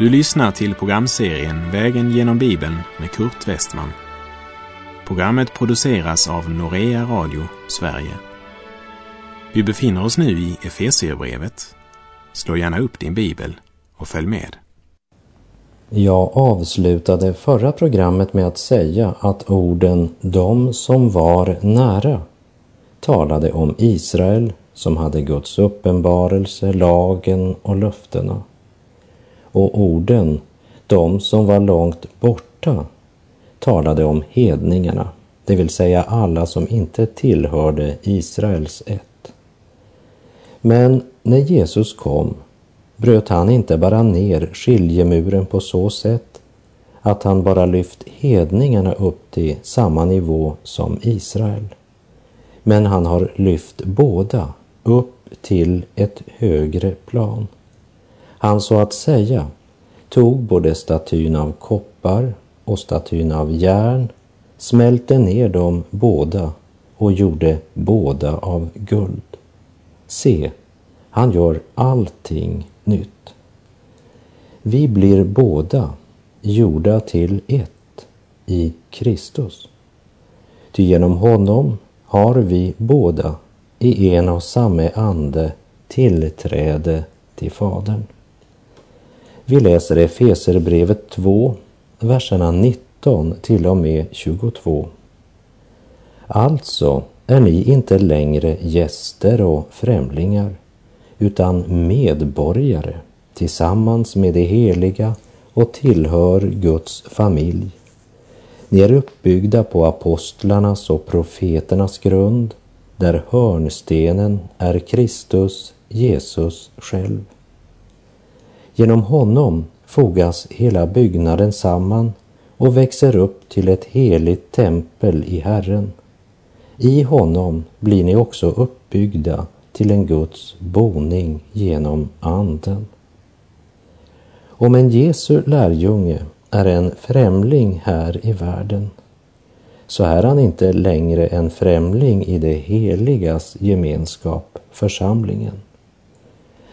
Du lyssnar till programserien Vägen genom Bibeln med Kurt Westman. Programmet produceras av Norea Radio Sverige. Vi befinner oss nu i Efesierbrevet. Slå gärna upp din bibel och följ med. Jag avslutade förra programmet med att säga att orden ”de som var nära” talade om Israel som hade Guds uppenbarelse, lagen och löftena. Och orden ”de som var långt borta” talade om hedningarna, det vill säga alla som inte tillhörde Israels ett. Men när Jesus kom bröt han inte bara ner skiljemuren på så sätt att han bara lyft hedningarna upp till samma nivå som Israel. Men han har lyft båda upp till ett högre plan. Han så att säga tog både statyn av koppar och statyn av järn, smälte ner dem båda och gjorde båda av guld. Se, han gör allting nytt. Vi blir båda gjorda till ett i Kristus. Ty genom honom har vi båda i en och samma ande tillträde till Fadern. Vi läser Efeserbrevet 2, verserna 19 till och med 22. Alltså är ni inte längre gäster och främlingar utan medborgare tillsammans med de heliga och tillhör Guds familj. Ni är uppbyggda på apostlarnas och profeternas grund där hörnstenen är Kristus, Jesus själv. Genom honom fogas hela byggnaden samman och växer upp till ett heligt tempel i Herren. I honom blir ni också uppbyggda till en Guds boning genom Anden. Om en Jesu lärjunge är en främling här i världen så är han inte längre en främling i det heligas gemenskap, församlingen.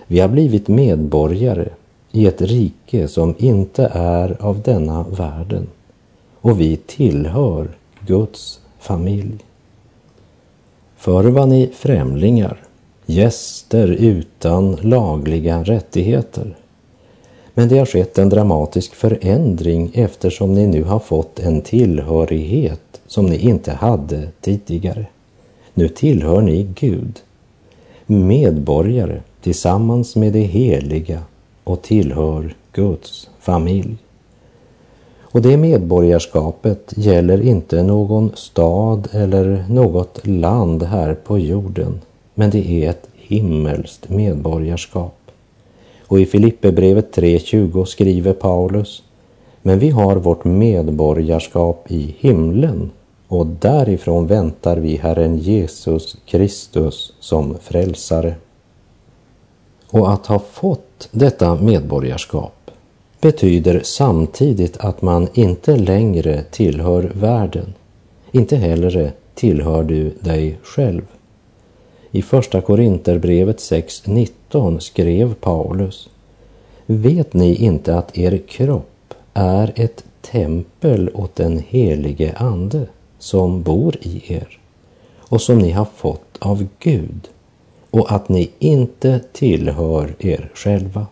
Vi har blivit medborgare i ett rike som inte är av denna världen och vi tillhör Guds familj. Förr var ni främlingar, gäster utan lagliga rättigheter. Men det har skett en dramatisk förändring eftersom ni nu har fått en tillhörighet som ni inte hade tidigare. Nu tillhör ni Gud, medborgare tillsammans med det heliga och tillhör Guds familj. Och det medborgarskapet gäller inte någon stad eller något land här på jorden, men det är ett himmelskt medborgarskap. Och i Filipperbrevet 3.20 skriver Paulus, men vi har vårt medborgarskap i himlen och därifrån väntar vi Herren Jesus Kristus som frälsare. Och att ha fått detta medborgarskap betyder samtidigt att man inte längre tillhör världen. Inte heller tillhör du dig själv. I Första Korinterbrevet 6.19 skrev Paulus Vet ni inte att er kropp är ett tempel åt den helige Ande som bor i er och som ni har fått av Gud och att ni inte tillhör er själva.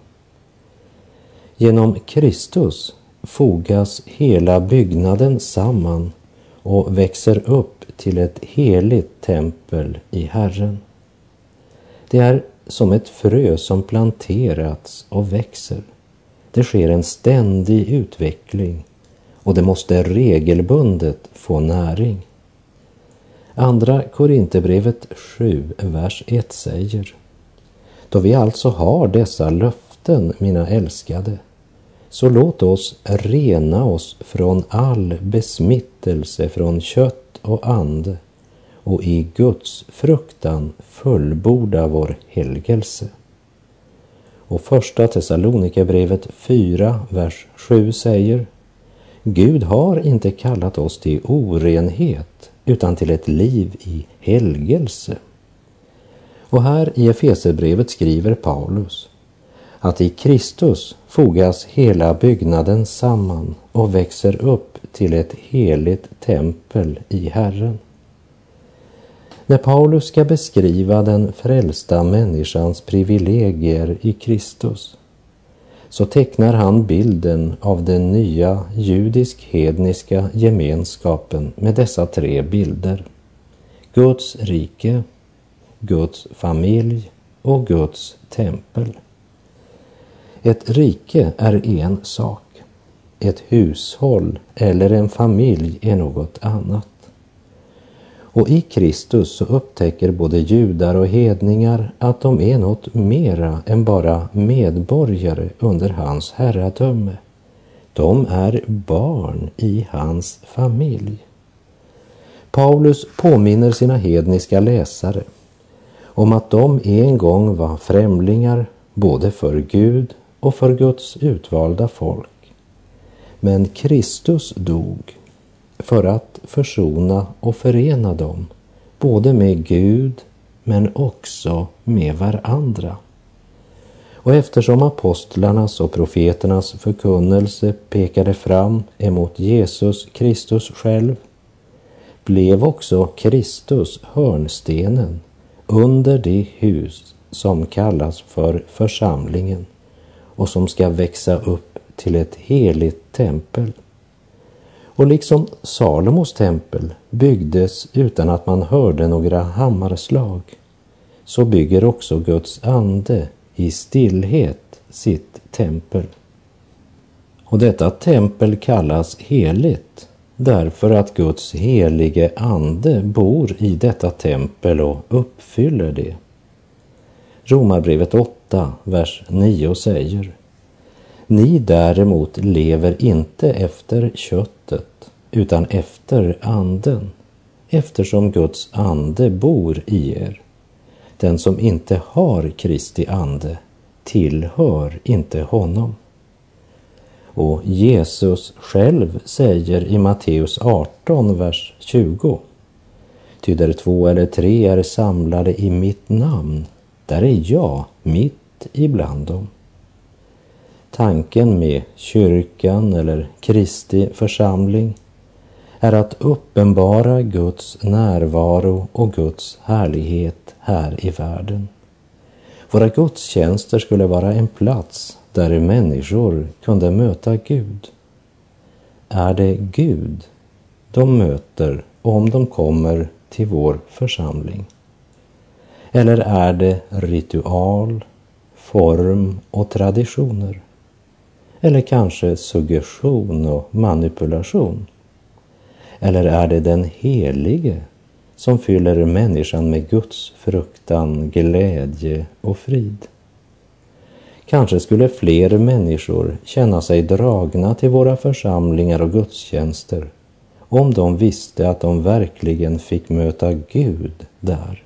Genom Kristus fogas hela byggnaden samman och växer upp till ett heligt tempel i Herren. Det är som ett frö som planterats och växer. Det sker en ständig utveckling och det måste regelbundet få näring. Andra Korinthierbrevet 7, vers 1 säger Då vi alltså har dessa löften, mina älskade, så låt oss rena oss från all besmittelse från kött och ande och i Guds fruktan fullborda vår helgelse. Och första Thessalonikerbrevet 4, vers 7 säger Gud har inte kallat oss till orenhet utan till ett liv i helgelse. Och här i Efesebrevet skriver Paulus att i Kristus fogas hela byggnaden samman och växer upp till ett heligt tempel i Herren. När Paulus ska beskriva den frälsta människans privilegier i Kristus så tecknar han bilden av den nya judisk-hedniska gemenskapen med dessa tre bilder. Guds rike, Guds familj och Guds tempel. Ett rike är en sak. Ett hushåll eller en familj är något annat. Och i Kristus så upptäcker både judar och hedningar att de är något mera än bara medborgare under hans herradöme. De är barn i hans familj. Paulus påminner sina hedniska läsare om att de en gång var främlingar både för Gud och för Guds utvalda folk. Men Kristus dog för att försona och förena dem, både med Gud men också med varandra. Och eftersom apostlarnas och profeternas förkunnelse pekade fram emot Jesus Kristus själv, blev också Kristus hörnstenen under det hus som kallas för församlingen och som ska växa upp till ett heligt tempel. Och liksom Salomos tempel byggdes utan att man hörde några hammarslag, så bygger också Guds ande i stillhet sitt tempel. Och detta tempel kallas heligt därför att Guds helige ande bor i detta tempel och uppfyller det. Romarbrevet 8, vers 9 säger Ni däremot lever inte efter kött utan efter anden eftersom Guds ande bor i er. Den som inte har Kristi ande tillhör inte honom. Och Jesus själv säger i Matteus 18, vers 20. Ty där två eller tre är samlade i mitt namn, där är jag mitt ibland dem. Tanken med kyrkan eller Kristi församling är att uppenbara Guds närvaro och Guds härlighet här i världen. Våra gudstjänster skulle vara en plats där människor kunde möta Gud. Är det Gud de möter om de kommer till vår församling? Eller är det ritual, form och traditioner? Eller kanske suggestion och manipulation? Eller är det den helige som fyller människan med Guds fruktan, glädje och frid? Kanske skulle fler människor känna sig dragna till våra församlingar och gudstjänster om de visste att de verkligen fick möta Gud där.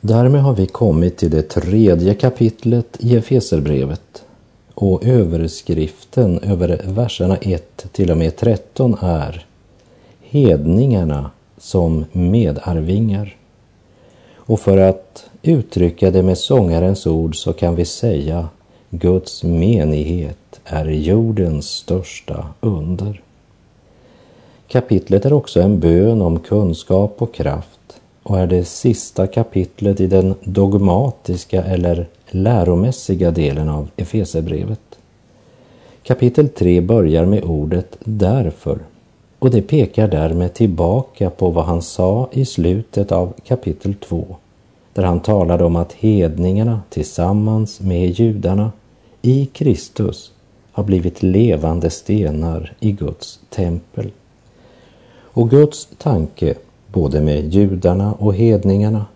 Därmed har vi kommit till det tredje kapitlet i Efeserbrevet och överskriften över verserna 1 till och med 13 är Hedningarna som medarvingar. Och för att uttrycka det med sångarens ord så kan vi säga Guds menighet är jordens största under. Kapitlet är också en bön om kunskap och kraft och är det sista kapitlet i den dogmatiska eller läromässiga delen av Efesebrevet. Kapitel 3 börjar med ordet därför och det pekar därmed tillbaka på vad han sa i slutet av kapitel 2 där han talade om att hedningarna tillsammans med judarna i Kristus har blivit levande stenar i Guds tempel. Och Guds tanke, både med judarna och hedningarna,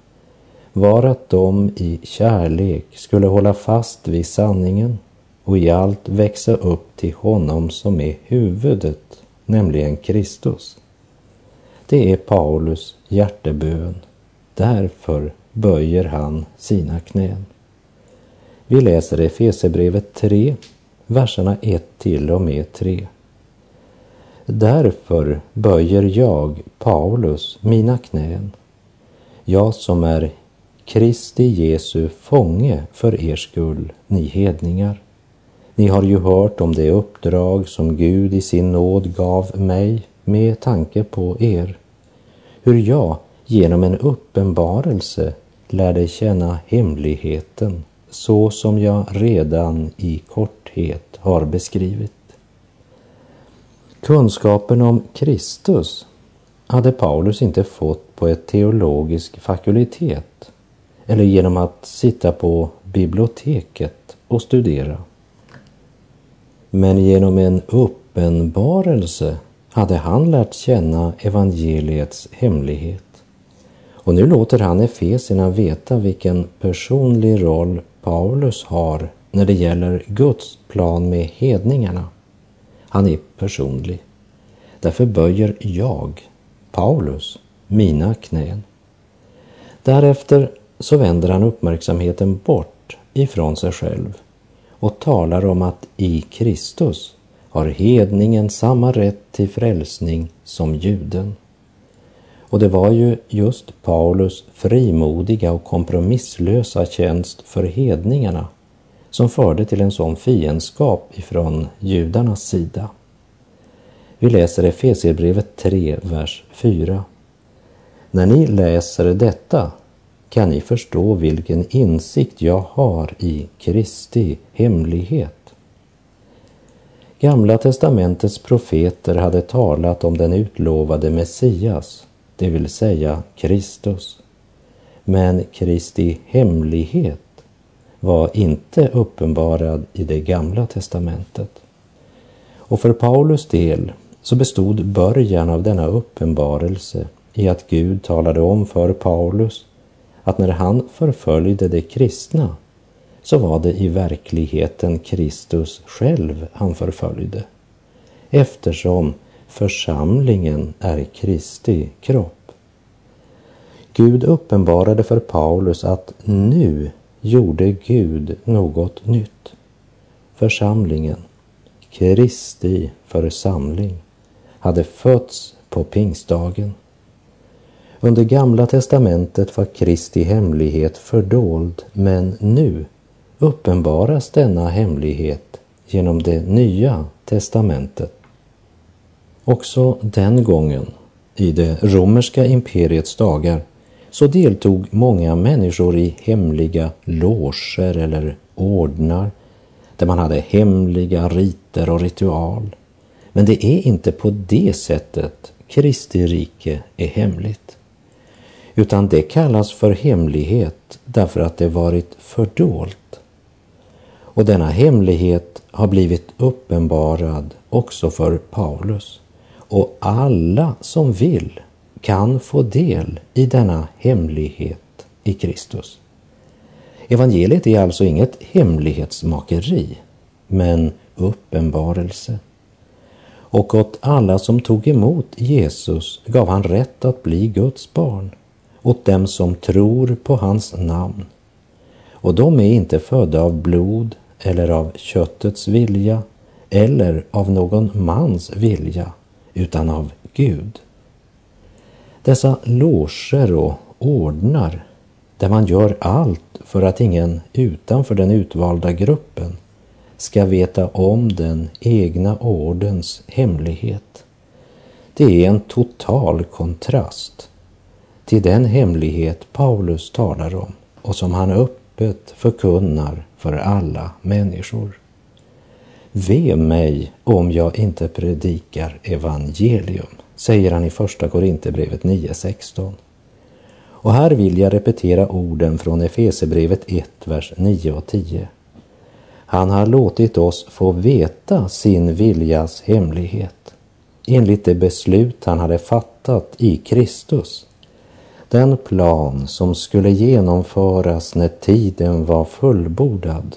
var att de i kärlek skulle hålla fast vid sanningen och i allt växa upp till honom som är huvudet, nämligen Kristus. Det är Paulus hjärtebön. Därför böjer han sina knän. Vi läser Efesebrevet 3, verserna 1 till och med 3. Därför böjer jag, Paulus, mina knän, jag som är Kristi Jesu fånge för er skull, ni hedningar. Ni har ju hört om det uppdrag som Gud i sin nåd gav mig med tanke på er. Hur jag genom en uppenbarelse lärde känna hemligheten så som jag redan i korthet har beskrivit. Kunskapen om Kristus hade Paulus inte fått på ett teologisk fakultet eller genom att sitta på biblioteket och studera. Men genom en uppenbarelse hade han lärt känna evangeliets hemlighet. Och nu låter han Efesierna veta vilken personlig roll Paulus har när det gäller Guds plan med hedningarna. Han är personlig. Därför böjer jag, Paulus, mina knän. Därefter så vänder han uppmärksamheten bort ifrån sig själv och talar om att i Kristus har hedningen samma rätt till frälsning som juden. Och det var ju just Paulus frimodiga och kompromisslösa tjänst för hedningarna som förde till en sån fiendskap ifrån judarnas sida. Vi läser Efesierbrevet 3, vers 4. När ni läser detta kan ni förstå vilken insikt jag har i Kristi hemlighet. Gamla testamentets profeter hade talat om den utlovade Messias, det vill säga Kristus. Men Kristi hemlighet var inte uppenbarad i det gamla testamentet. Och för Paulus del så bestod början av denna uppenbarelse i att Gud talade om för Paulus att när han förföljde de kristna så var det i verkligheten Kristus själv han förföljde eftersom församlingen är Kristi kropp. Gud uppenbarade för Paulus att nu gjorde Gud något nytt. Församlingen, Kristi församling, hade fötts på pingstdagen. Under Gamla testamentet var Kristi hemlighet fördold, men nu uppenbaras denna hemlighet genom det nya testamentet. Också den gången, i det romerska imperiets dagar, så deltog många människor i hemliga loger eller ordnar där man hade hemliga riter och ritual. Men det är inte på det sättet Kristi rike är hemligt. Utan det kallas för hemlighet därför att det varit fördolt. Och denna hemlighet har blivit uppenbarad också för Paulus. Och alla som vill kan få del i denna hemlighet i Kristus. Evangeliet är alltså inget hemlighetsmakeri, men uppenbarelse. Och åt alla som tog emot Jesus gav han rätt att bli Guds barn, åt dem som tror på hans namn. Och de är inte födda av blod eller av köttets vilja eller av någon mans vilja, utan av Gud. Dessa loger och ordnar där man gör allt för att ingen utanför den utvalda gruppen ska veta om den egna ordens hemlighet. Det är en total kontrast till den hemlighet Paulus talar om och som han öppet förkunnar för alla människor. Ve mig om jag inte predikar evangelium, säger han i Första Korinthierbrevet 9.16. Och här vill jag repetera orden från Efesebrevet 1, vers 9 och 10. Han har låtit oss få veta sin viljas hemlighet enligt det beslut han hade fattat i Kristus. Den plan som skulle genomföras när tiden var fullbordad.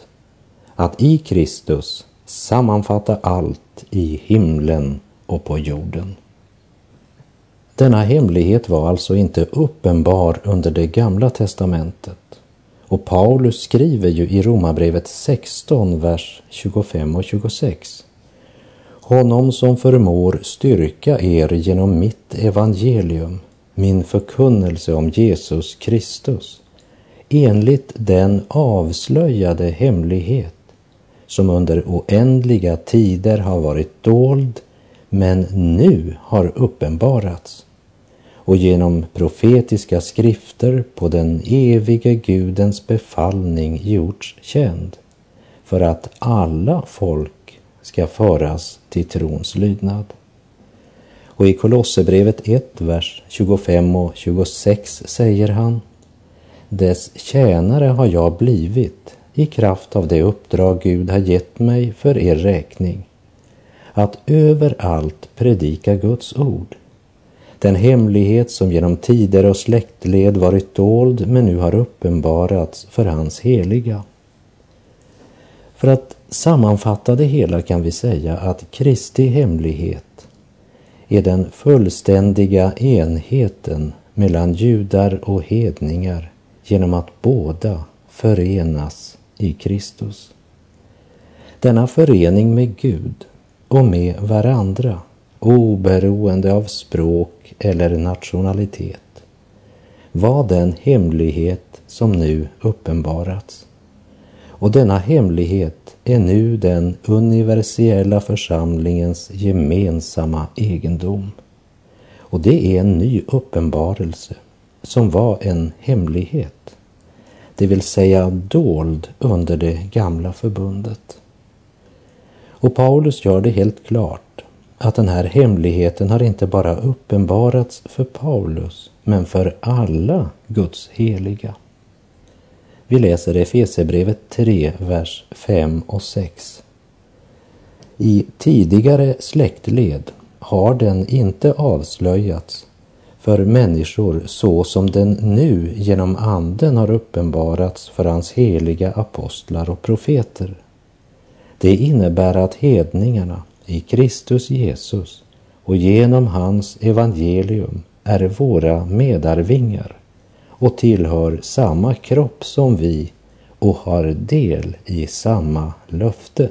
Att i Kristus sammanfatta allt i himlen och på jorden. Denna hemlighet var alltså inte uppenbar under det gamla testamentet. Och Paulus skriver ju i Romarbrevet 16, vers 25 och 26. Honom som förmår styrka er genom mitt evangelium, min förkunnelse om Jesus Kristus, enligt den avslöjade hemlighet som under oändliga tider har varit dold men nu har uppenbarats och genom profetiska skrifter på den evige Gudens befallning gjorts känd för att alla folk ska föras till trons lydnad. Och i Kolosserbrevet 1, vers 25 och 26 säger han Dess tjänare har jag blivit i kraft av det uppdrag Gud har gett mig för er räkning att överallt predika Guds ord. Den hemlighet som genom tider och släktled varit dold men nu har uppenbarats för hans heliga. För att sammanfatta det hela kan vi säga att Kristi hemlighet är den fullständiga enheten mellan judar och hedningar genom att båda förenas i Kristus. Denna förening med Gud och med varandra oberoende av språk eller nationalitet var den hemlighet som nu uppenbarats. Och denna hemlighet är nu den universella församlingens gemensamma egendom. Och det är en ny uppenbarelse som var en hemlighet, det vill säga dold under det gamla förbundet. Och Paulus gör det helt klart att den här hemligheten har inte bara uppenbarats för Paulus, men för alla Guds heliga. Vi läser Efesebrevet 3, vers 5 och 6. I tidigare släktled har den inte avslöjats för människor så som den nu genom anden har uppenbarats för hans heliga apostlar och profeter. Det innebär att hedningarna i Kristus Jesus och genom hans evangelium är våra medarvingar och tillhör samma kropp som vi och har del i samma löfte.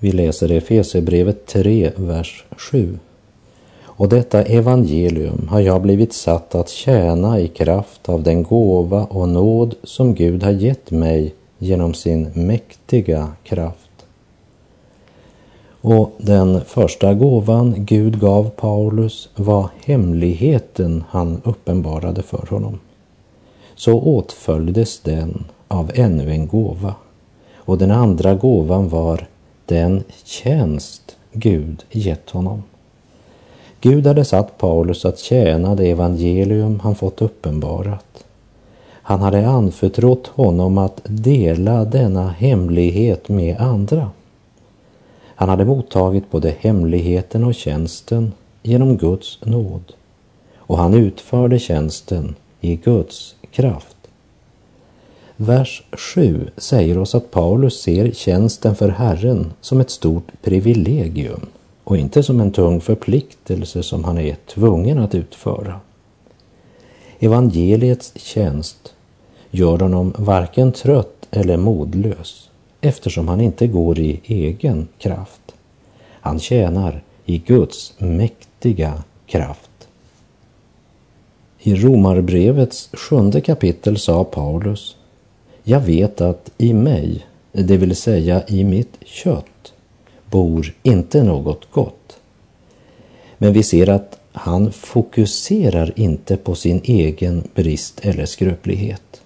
Vi läser Efesierbrevet 3, vers 7. Och detta evangelium har jag blivit satt att tjäna i kraft av den gåva och nåd som Gud har gett mig genom sin mäktiga kraft. Och den första gåvan Gud gav Paulus var hemligheten han uppenbarade för honom. Så åtföljdes den av ännu en gåva. Och den andra gåvan var den tjänst Gud gett honom. Gud hade satt Paulus att tjäna det evangelium han fått uppenbarat. Han hade anförtrott honom att dela denna hemlighet med andra. Han hade mottagit både hemligheten och tjänsten genom Guds nåd och han utförde tjänsten i Guds kraft. Vers 7 säger oss att Paulus ser tjänsten för Herren som ett stort privilegium och inte som en tung förpliktelse som han är tvungen att utföra. Evangeliets tjänst gör honom varken trött eller modlös eftersom han inte går i egen kraft. Han tjänar i Guds mäktiga kraft. I Romarbrevets sjunde kapitel sa Paulus jag vet att i mig, det vill säga i mitt kött, bor inte något gott. Men vi ser att han fokuserar inte på sin egen brist eller skröplighet,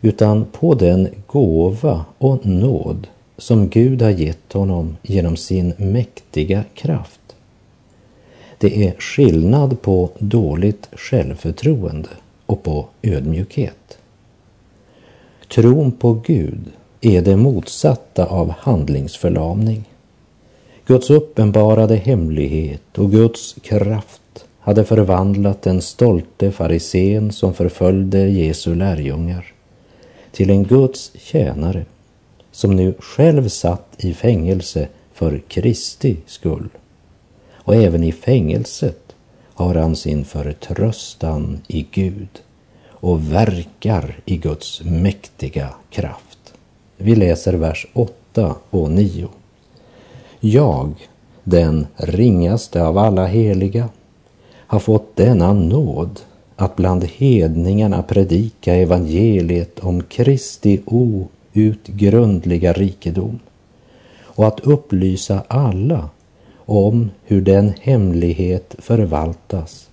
utan på den gåva och nåd som Gud har gett honom genom sin mäktiga kraft. Det är skillnad på dåligt självförtroende och på ödmjukhet. Tron på Gud är det motsatta av handlingsförlamning. Guds uppenbarade hemlighet och Guds kraft hade förvandlat den stolte farisén som förföljde Jesu lärjungar till en Guds tjänare som nu själv satt i fängelse för Kristi skull. Och även i fängelset har han sin förtröstan i Gud och verkar i Guds mäktiga kraft. Vi läser vers 8 och 9. Jag, den ringaste av alla heliga, har fått denna nåd att bland hedningarna predika evangeliet om Kristi outgrundliga rikedom och att upplysa alla om hur den hemlighet förvaltas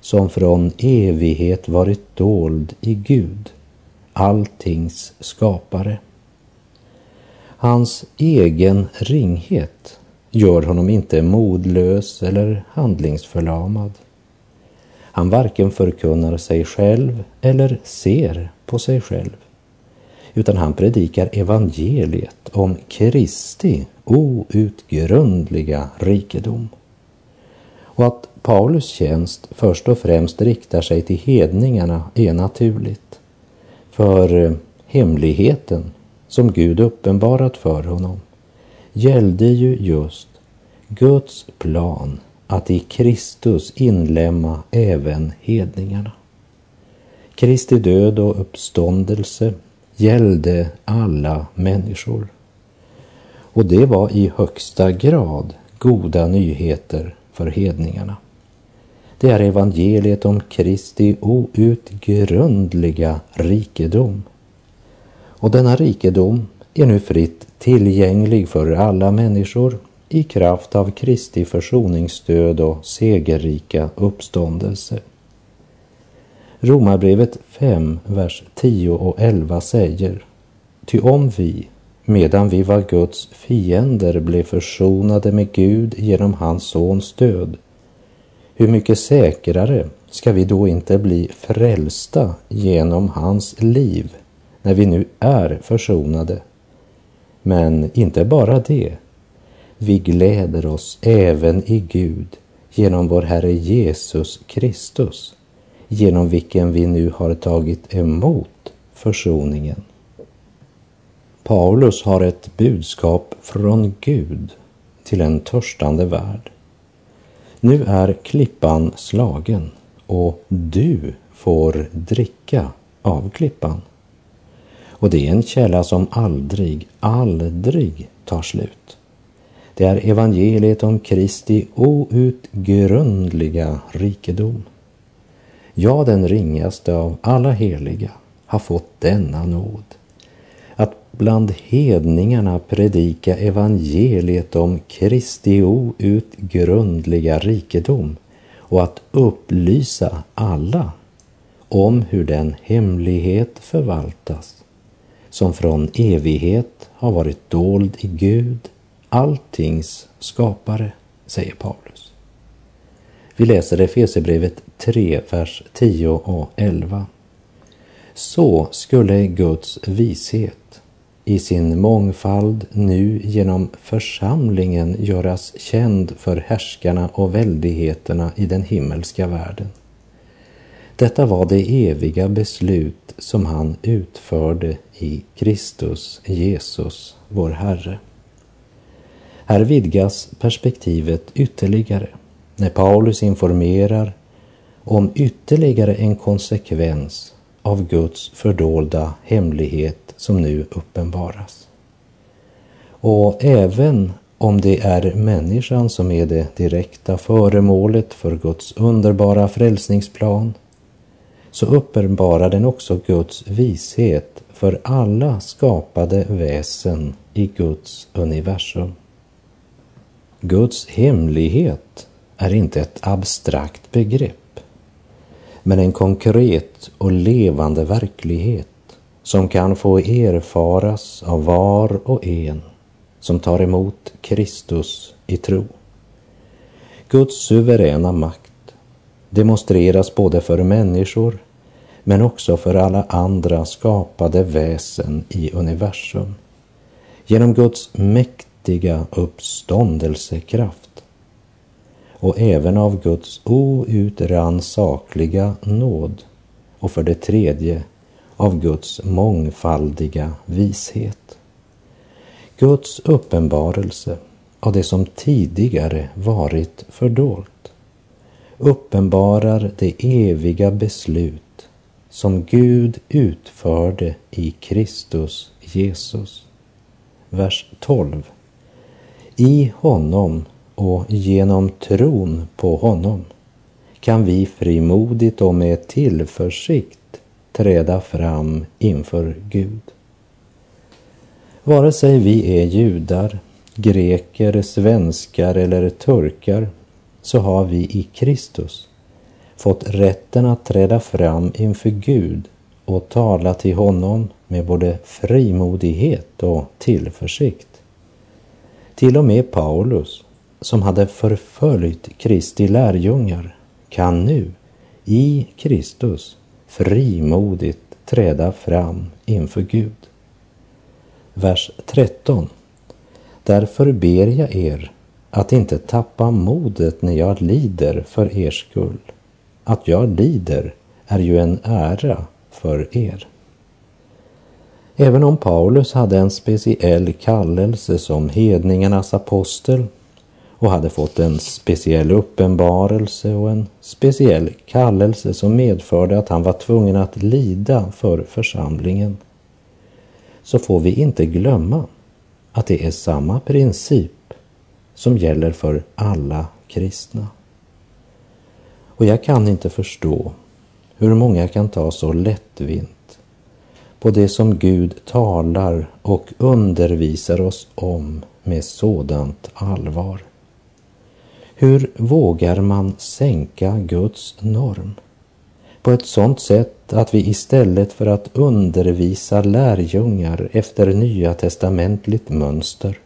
som från evighet varit dold i Gud, alltings skapare. Hans egen ringhet gör honom inte modlös eller handlingsförlamad. Han varken förkunnar sig själv eller ser på sig själv, utan han predikar evangeliet om Kristi outgrundliga rikedom. Och att Paulus tjänst först och främst riktar sig till hedningarna är naturligt. För eh, hemligheten som Gud uppenbarat för honom gällde ju just Guds plan att i Kristus inlämna även hedningarna. Kristi död och uppståndelse gällde alla människor. Och det var i högsta grad goda nyheter för hedningarna. Det är evangeliet om Kristi outgrundliga rikedom. Och denna rikedom är nu fritt tillgänglig för alla människor i kraft av Kristi försoningsstöd och segerrika uppståndelse. Romarbrevet 5, vers 10 och 11 säger Ty om vi, medan vi var Guds fiender, blev försonade med Gud genom hans sons död, hur mycket säkrare ska vi då inte bli frälsta genom hans liv när vi nu är försonade? Men inte bara det, vi gläder oss även i Gud genom vår Herre Jesus Kristus, genom vilken vi nu har tagit emot försoningen. Paulus har ett budskap från Gud till en törstande värld. Nu är klippan slagen och du får dricka av klippan. Och det är en källa som aldrig, aldrig tar slut. Det är evangeliet om Kristi outgrundliga rikedom. Jag, den ringaste av alla heliga har fått denna nåd. Bland hedningarna predika evangeliet om Kristi outgrundliga rikedom och att upplysa alla om hur den hemlighet förvaltas som från evighet har varit dold i Gud alltings skapare, säger Paulus. Vi läser Efesierbrevet 3, vers 10 och 11. Så skulle Guds vishet i sin mångfald nu genom församlingen göras känd för härskarna och väldigheterna i den himmelska världen. Detta var det eviga beslut som han utförde i Kristus Jesus, vår Herre. Här vidgas perspektivet ytterligare när Paulus informerar om ytterligare en konsekvens av Guds fördolda hemlighet som nu uppenbaras. Och även om det är människan som är det direkta föremålet för Guds underbara frälsningsplan så uppenbarar den också Guds vishet för alla skapade väsen i Guds universum. Guds hemlighet är inte ett abstrakt begrepp, men en konkret och levande verklighet som kan få erfaras av var och en som tar emot Kristus i tro. Guds suveräna makt demonstreras både för människor men också för alla andra skapade väsen i universum. Genom Guds mäktiga uppståndelsekraft och även av Guds outrannsakliga nåd och för det tredje av Guds mångfaldiga vishet. Guds uppenbarelse av det som tidigare varit fördolt uppenbarar det eviga beslut som Gud utförde i Kristus Jesus. Vers 12. I honom och genom tron på honom kan vi frimodigt och med tillförsikt träda fram inför Gud. Vare sig vi är judar, greker, svenskar eller turkar så har vi i Kristus fått rätten att träda fram inför Gud och tala till honom med både frimodighet och tillförsikt. Till och med Paulus, som hade förföljt Kristi lärjungar, kan nu i Kristus frimodigt träda fram inför Gud. Vers 13. Därför ber jag er att inte tappa modet när jag lider för er skull. Att jag lider är ju en ära för er. Även om Paulus hade en speciell kallelse som hedningarnas apostel och hade fått en speciell uppenbarelse och en speciell kallelse som medförde att han var tvungen att lida för församlingen, så får vi inte glömma att det är samma princip som gäller för alla kristna. Och jag kan inte förstå hur många kan ta så lättvint på det som Gud talar och undervisar oss om med sådant allvar. Hur vågar man sänka Guds norm på ett sådant sätt att vi istället för att undervisa lärjungar efter nya testamentligt mönster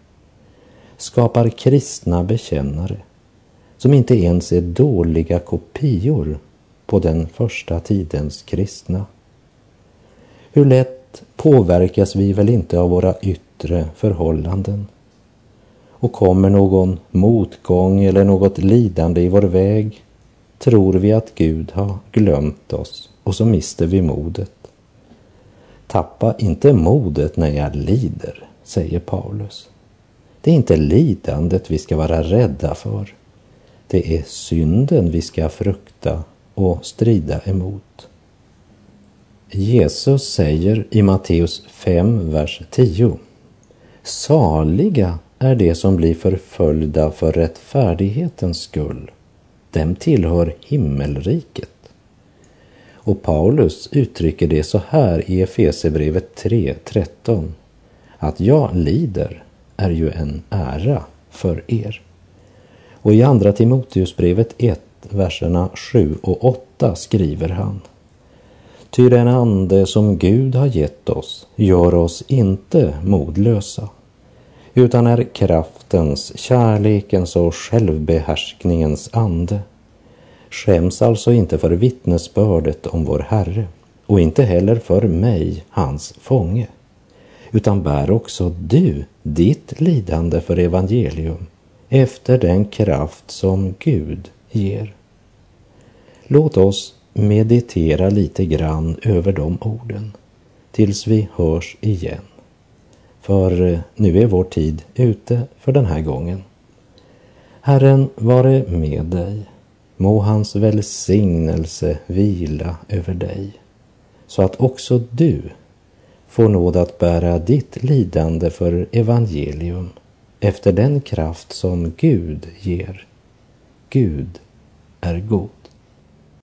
skapar kristna bekännare som inte ens är dåliga kopior på den första tidens kristna. Hur lätt påverkas vi väl inte av våra yttre förhållanden? Och kommer någon motgång eller något lidande i vår väg tror vi att Gud har glömt oss och så mister vi modet. Tappa inte modet när jag lider, säger Paulus. Det är inte lidandet vi ska vara rädda för. Det är synden vi ska frukta och strida emot. Jesus säger i Matteus 5, vers 10. Saliga är de som blir förföljda för rättfärdighetens skull. Dem tillhör himmelriket. Och Paulus uttrycker det så här i Efesebrevet 3.13. Att jag lider är ju en ära för er. Och i Andra Timoteusbrevet 1, verserna 7 och 8 skriver han. Ty den ande som Gud har gett oss gör oss inte modlösa, utan är kraftens, kärlekens och självbehärskningens ande. Skäms alltså inte för vittnesbördet om vår Herre och inte heller för mig, hans fånge, utan bär också du ditt lidande för evangelium efter den kraft som Gud ger. Låt oss meditera lite grann över de orden tills vi hörs igen. För eh, nu är vår tid ute för den här gången. Herren vare med dig. Må hans välsignelse vila över dig så att också du får nåd att bära ditt lidande för evangelium efter den kraft som Gud ger. Gud är god.